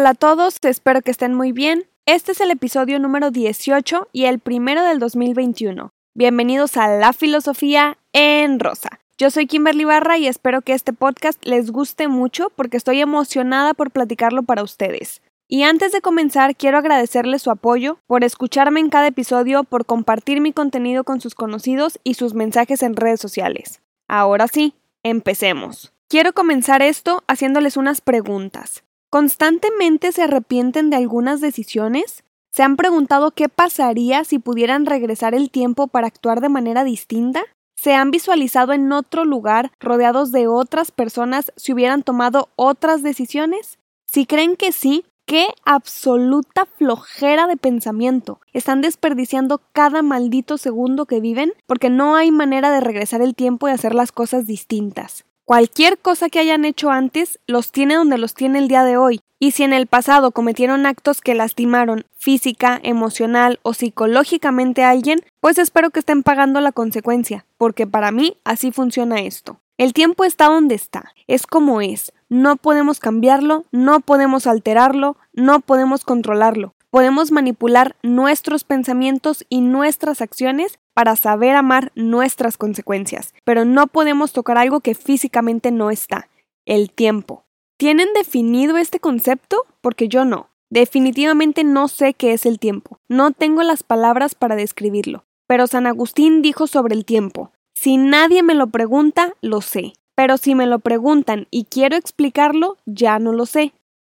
Hola a todos, espero que estén muy bien. Este es el episodio número 18 y el primero del 2021. Bienvenidos a La Filosofía en Rosa. Yo soy Kimberly Barra y espero que este podcast les guste mucho porque estoy emocionada por platicarlo para ustedes. Y antes de comenzar, quiero agradecerles su apoyo, por escucharme en cada episodio, por compartir mi contenido con sus conocidos y sus mensajes en redes sociales. Ahora sí, empecemos. Quiero comenzar esto haciéndoles unas preguntas. ¿Constantemente se arrepienten de algunas decisiones? ¿Se han preguntado qué pasaría si pudieran regresar el tiempo para actuar de manera distinta? ¿Se han visualizado en otro lugar rodeados de otras personas si hubieran tomado otras decisiones? Si creen que sí, qué absoluta flojera de pensamiento. Están desperdiciando cada maldito segundo que viven porque no hay manera de regresar el tiempo y hacer las cosas distintas. Cualquier cosa que hayan hecho antes los tiene donde los tiene el día de hoy. Y si en el pasado cometieron actos que lastimaron física, emocional o psicológicamente a alguien, pues espero que estén pagando la consecuencia, porque para mí así funciona esto. El tiempo está donde está, es como es, no podemos cambiarlo, no podemos alterarlo, no podemos controlarlo. Podemos manipular nuestros pensamientos y nuestras acciones para saber amar nuestras consecuencias, pero no podemos tocar algo que físicamente no está, el tiempo. ¿Tienen definido este concepto? Porque yo no. Definitivamente no sé qué es el tiempo. No tengo las palabras para describirlo. Pero San Agustín dijo sobre el tiempo, si nadie me lo pregunta, lo sé. Pero si me lo preguntan y quiero explicarlo, ya no lo sé.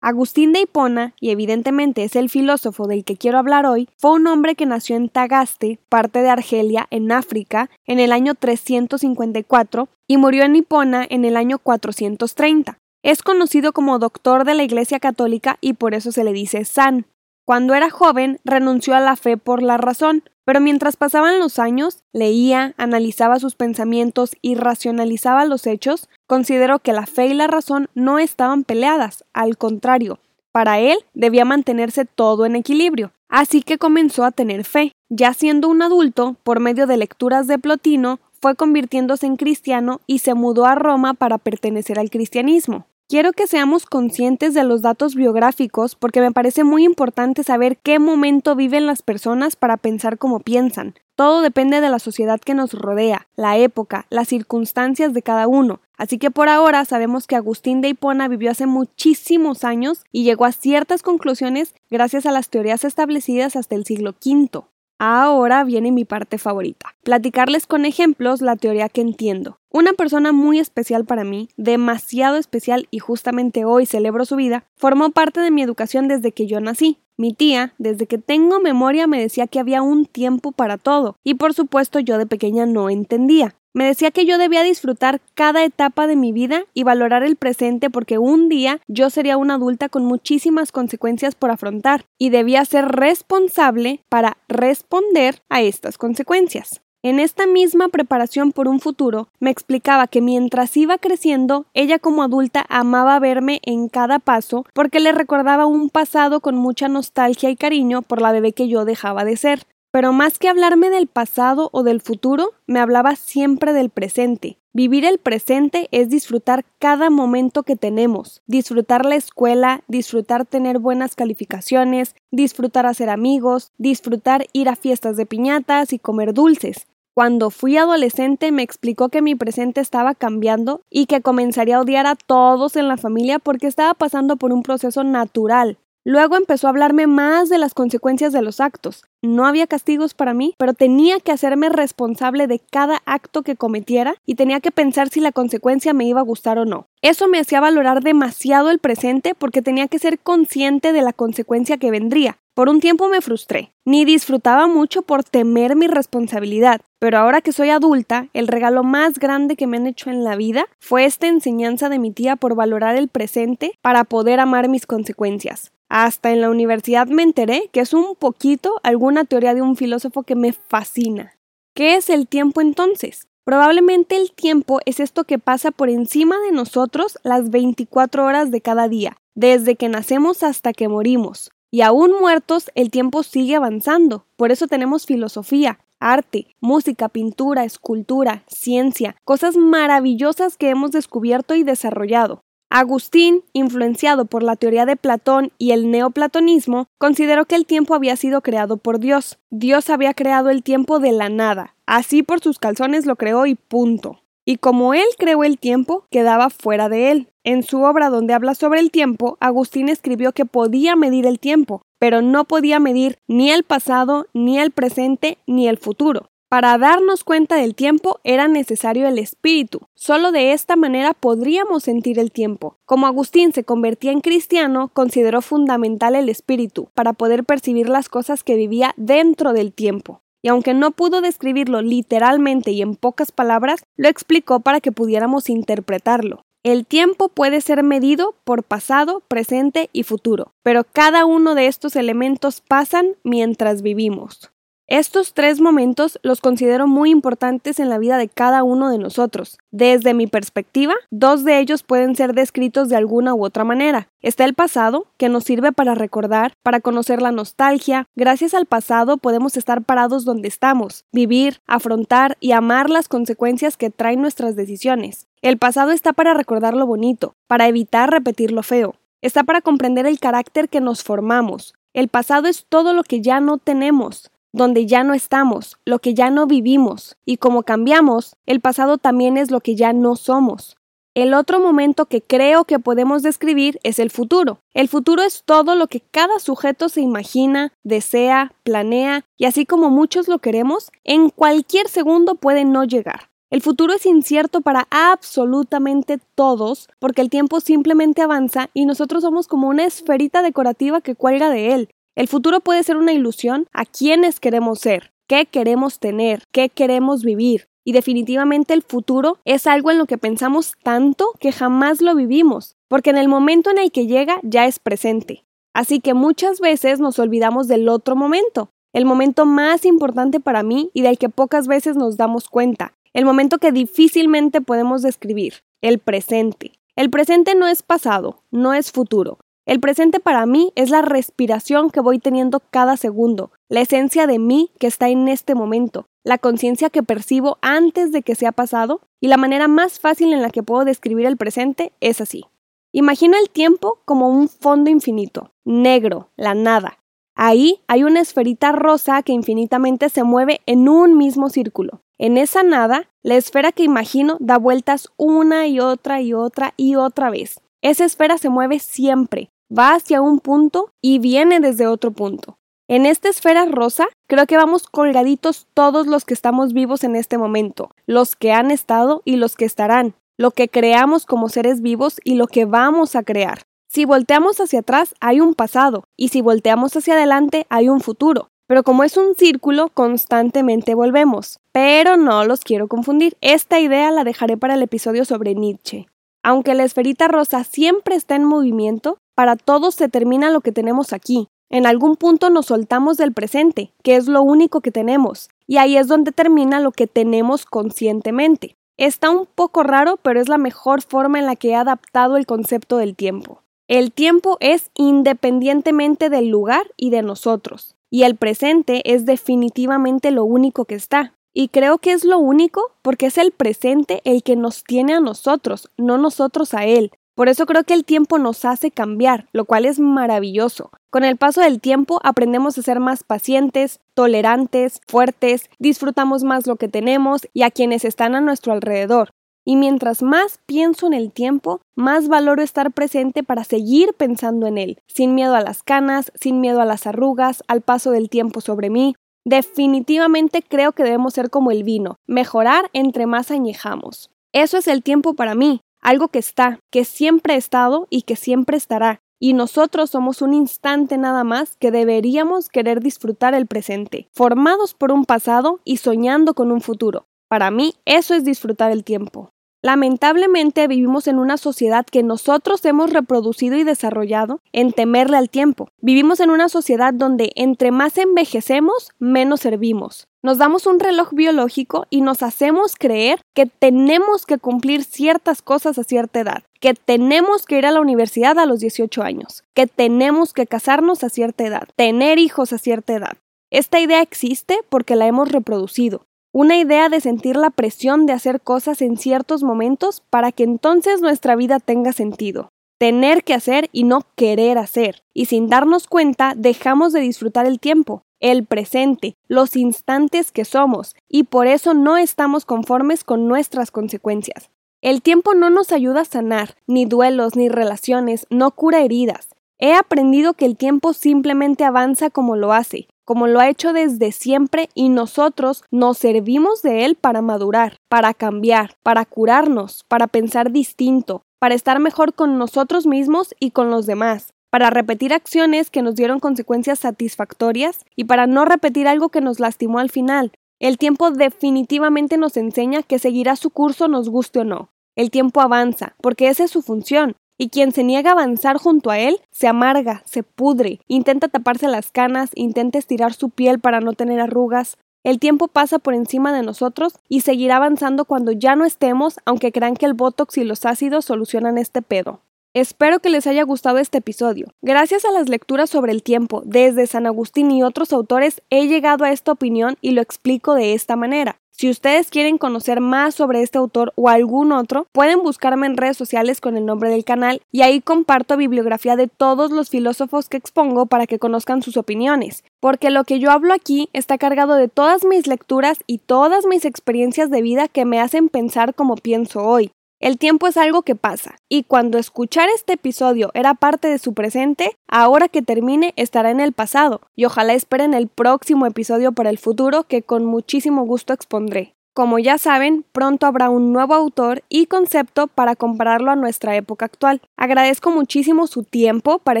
Agustín de Hipona, y evidentemente es el filósofo del que quiero hablar hoy, fue un hombre que nació en Tagaste, parte de Argelia, en África, en el año 354 y murió en Hipona en el año 430. Es conocido como doctor de la Iglesia Católica y por eso se le dice San. Cuando era joven renunció a la fe por la razón, pero mientras pasaban los años, leía, analizaba sus pensamientos y racionalizaba los hechos, consideró que la fe y la razón no estaban peleadas, al contrario, para él debía mantenerse todo en equilibrio. Así que comenzó a tener fe. Ya siendo un adulto, por medio de lecturas de Plotino, fue convirtiéndose en cristiano y se mudó a Roma para pertenecer al cristianismo. Quiero que seamos conscientes de los datos biográficos porque me parece muy importante saber qué momento viven las personas para pensar como piensan. Todo depende de la sociedad que nos rodea, la época, las circunstancias de cada uno. Así que por ahora sabemos que Agustín de Hipona vivió hace muchísimos años y llegó a ciertas conclusiones gracias a las teorías establecidas hasta el siglo V. Ahora viene mi parte favorita, platicarles con ejemplos la teoría que entiendo. Una persona muy especial para mí, demasiado especial y justamente hoy celebro su vida, formó parte de mi educación desde que yo nací. Mi tía, desde que tengo memoria, me decía que había un tiempo para todo, y por supuesto yo de pequeña no entendía. Me decía que yo debía disfrutar cada etapa de mi vida y valorar el presente porque un día yo sería una adulta con muchísimas consecuencias por afrontar y debía ser responsable para responder a estas consecuencias. En esta misma preparación por un futuro, me explicaba que mientras iba creciendo, ella como adulta amaba verme en cada paso porque le recordaba un pasado con mucha nostalgia y cariño por la bebé que yo dejaba de ser. Pero más que hablarme del pasado o del futuro, me hablaba siempre del presente. Vivir el presente es disfrutar cada momento que tenemos, disfrutar la escuela, disfrutar tener buenas calificaciones, disfrutar hacer amigos, disfrutar ir a fiestas de piñatas y comer dulces. Cuando fui adolescente me explicó que mi presente estaba cambiando y que comenzaría a odiar a todos en la familia porque estaba pasando por un proceso natural, Luego empezó a hablarme más de las consecuencias de los actos. No había castigos para mí, pero tenía que hacerme responsable de cada acto que cometiera y tenía que pensar si la consecuencia me iba a gustar o no. Eso me hacía valorar demasiado el presente porque tenía que ser consciente de la consecuencia que vendría. Por un tiempo me frustré, ni disfrutaba mucho por temer mi responsabilidad, pero ahora que soy adulta, el regalo más grande que me han hecho en la vida fue esta enseñanza de mi tía por valorar el presente para poder amar mis consecuencias. Hasta en la universidad me enteré que es un poquito alguna teoría de un filósofo que me fascina. ¿Qué es el tiempo entonces? Probablemente el tiempo es esto que pasa por encima de nosotros las 24 horas de cada día, desde que nacemos hasta que morimos. Y aún muertos, el tiempo sigue avanzando. Por eso tenemos filosofía, arte, música, pintura, escultura, ciencia, cosas maravillosas que hemos descubierto y desarrollado. Agustín, influenciado por la teoría de Platón y el neoplatonismo, consideró que el tiempo había sido creado por Dios. Dios había creado el tiempo de la nada. Así por sus calzones lo creó y punto. Y como él creó el tiempo, quedaba fuera de él. En su obra donde habla sobre el tiempo, Agustín escribió que podía medir el tiempo, pero no podía medir ni el pasado, ni el presente, ni el futuro. Para darnos cuenta del tiempo era necesario el espíritu. Solo de esta manera podríamos sentir el tiempo. Como Agustín se convertía en cristiano, consideró fundamental el espíritu para poder percibir las cosas que vivía dentro del tiempo. Y aunque no pudo describirlo literalmente y en pocas palabras, lo explicó para que pudiéramos interpretarlo. El tiempo puede ser medido por pasado, presente y futuro, pero cada uno de estos elementos pasan mientras vivimos. Estos tres momentos los considero muy importantes en la vida de cada uno de nosotros. Desde mi perspectiva, dos de ellos pueden ser descritos de alguna u otra manera. Está el pasado, que nos sirve para recordar, para conocer la nostalgia. Gracias al pasado podemos estar parados donde estamos, vivir, afrontar y amar las consecuencias que traen nuestras decisiones. El pasado está para recordar lo bonito, para evitar repetir lo feo. Está para comprender el carácter que nos formamos. El pasado es todo lo que ya no tenemos donde ya no estamos, lo que ya no vivimos, y como cambiamos, el pasado también es lo que ya no somos. El otro momento que creo que podemos describir es el futuro. El futuro es todo lo que cada sujeto se imagina, desea, planea, y así como muchos lo queremos, en cualquier segundo puede no llegar. El futuro es incierto para absolutamente todos porque el tiempo simplemente avanza y nosotros somos como una esferita decorativa que cuelga de él. El futuro puede ser una ilusión a quienes queremos ser, qué queremos tener, qué queremos vivir. Y definitivamente el futuro es algo en lo que pensamos tanto que jamás lo vivimos, porque en el momento en el que llega ya es presente. Así que muchas veces nos olvidamos del otro momento, el momento más importante para mí y del que pocas veces nos damos cuenta, el momento que difícilmente podemos describir, el presente. El presente no es pasado, no es futuro, el presente para mí es la respiración que voy teniendo cada segundo, la esencia de mí que está en este momento, la conciencia que percibo antes de que sea pasado, y la manera más fácil en la que puedo describir el presente es así. Imagino el tiempo como un fondo infinito, negro, la nada. Ahí hay una esferita rosa que infinitamente se mueve en un mismo círculo. En esa nada, la esfera que imagino da vueltas una y otra y otra y otra vez. Esa esfera se mueve siempre, va hacia un punto y viene desde otro punto. En esta esfera rosa, creo que vamos colgaditos todos los que estamos vivos en este momento, los que han estado y los que estarán, lo que creamos como seres vivos y lo que vamos a crear. Si volteamos hacia atrás, hay un pasado, y si volteamos hacia adelante, hay un futuro. Pero como es un círculo, constantemente volvemos. Pero no los quiero confundir. Esta idea la dejaré para el episodio sobre Nietzsche. Aunque la esferita rosa siempre está en movimiento, para todos se termina lo que tenemos aquí. En algún punto nos soltamos del presente, que es lo único que tenemos, y ahí es donde termina lo que tenemos conscientemente. Está un poco raro, pero es la mejor forma en la que he adaptado el concepto del tiempo. El tiempo es independientemente del lugar y de nosotros, y el presente es definitivamente lo único que está. Y creo que es lo único porque es el presente el que nos tiene a nosotros, no nosotros a él. Por eso creo que el tiempo nos hace cambiar, lo cual es maravilloso. Con el paso del tiempo aprendemos a ser más pacientes, tolerantes, fuertes, disfrutamos más lo que tenemos y a quienes están a nuestro alrededor. Y mientras más pienso en el tiempo, más valoro estar presente para seguir pensando en él, sin miedo a las canas, sin miedo a las arrugas, al paso del tiempo sobre mí. Definitivamente creo que debemos ser como el vino, mejorar entre más añejamos. Eso es el tiempo para mí, algo que está, que siempre ha estado y que siempre estará. Y nosotros somos un instante nada más que deberíamos querer disfrutar el presente, formados por un pasado y soñando con un futuro. Para mí, eso es disfrutar el tiempo. Lamentablemente vivimos en una sociedad que nosotros hemos reproducido y desarrollado en temerle al tiempo. Vivimos en una sociedad donde entre más envejecemos, menos servimos. Nos damos un reloj biológico y nos hacemos creer que tenemos que cumplir ciertas cosas a cierta edad, que tenemos que ir a la universidad a los 18 años, que tenemos que casarnos a cierta edad, tener hijos a cierta edad. Esta idea existe porque la hemos reproducido. una idea de sentir la presión de hacer cosas en ciertos momentos para que entonces nuestra vida tenga sentido. Tener que hacer y no querer hacer. Y sin darnos cuenta dejamos de disfrutar el tiempo, el presente, los instantes que somos, y por eso no estamos conformes con nuestras consecuencias. El tiempo no nos ayuda a sanar, ni duelos, ni relaciones, no cura heridas. He aprendido que el tiempo simplemente avanza como lo hace, como lo ha hecho desde siempre y nosotros nos servimos de él para madurar, para cambiar, para curarnos, para pensar distinto, para estar mejor con nosotros mismos y con los demás, para repetir acciones que nos dieron consecuencias satisfactorias y para no repetir algo que nos lastimó al final. El tiempo definitivamente nos enseña que seguirá su curso nos guste o no. El tiempo avanza, porque esa es su función, y quien se niega a avanzar junto a él se amarga, se pudre, intenta taparse las canas, intenta estirar su piel para no tener arrugas. El tiempo pasa por encima de nosotros y seguirá avanzando cuando ya no estemos, aunque crean que el botox y los ácidos solucionan este pedo. Espero que les haya gustado este episodio. Gracias a las lecturas sobre el tiempo desde San Agustín y otros autores he llegado a esta opinión y lo explico de esta manera. Si ustedes quieren conocer más sobre este autor o algún otro, pueden buscarme en redes sociales con el nombre del canal y ahí comparto bibliografía de todos los filósofos que expongo para que conozcan sus opiniones, porque lo que yo hablo aquí está cargado de todas mis lecturas y todas mis experiencias de vida que me hacen pensar como pienso hoy. El tiempo es algo que pasa, y cuando escuchar este episodio era parte de su presente, ahora que termine estará en el pasado, y ojalá esperen el próximo episodio para el futuro que con muchísimo gusto expondré. Como ya saben, pronto habrá un nuevo autor y concepto para compararlo a nuestra época actual. Agradezco muchísimo su tiempo para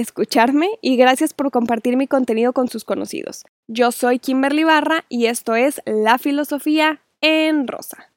escucharme y gracias por compartir mi contenido con sus conocidos. Yo soy Kimberly Barra y esto es La Filosofía en Rosa.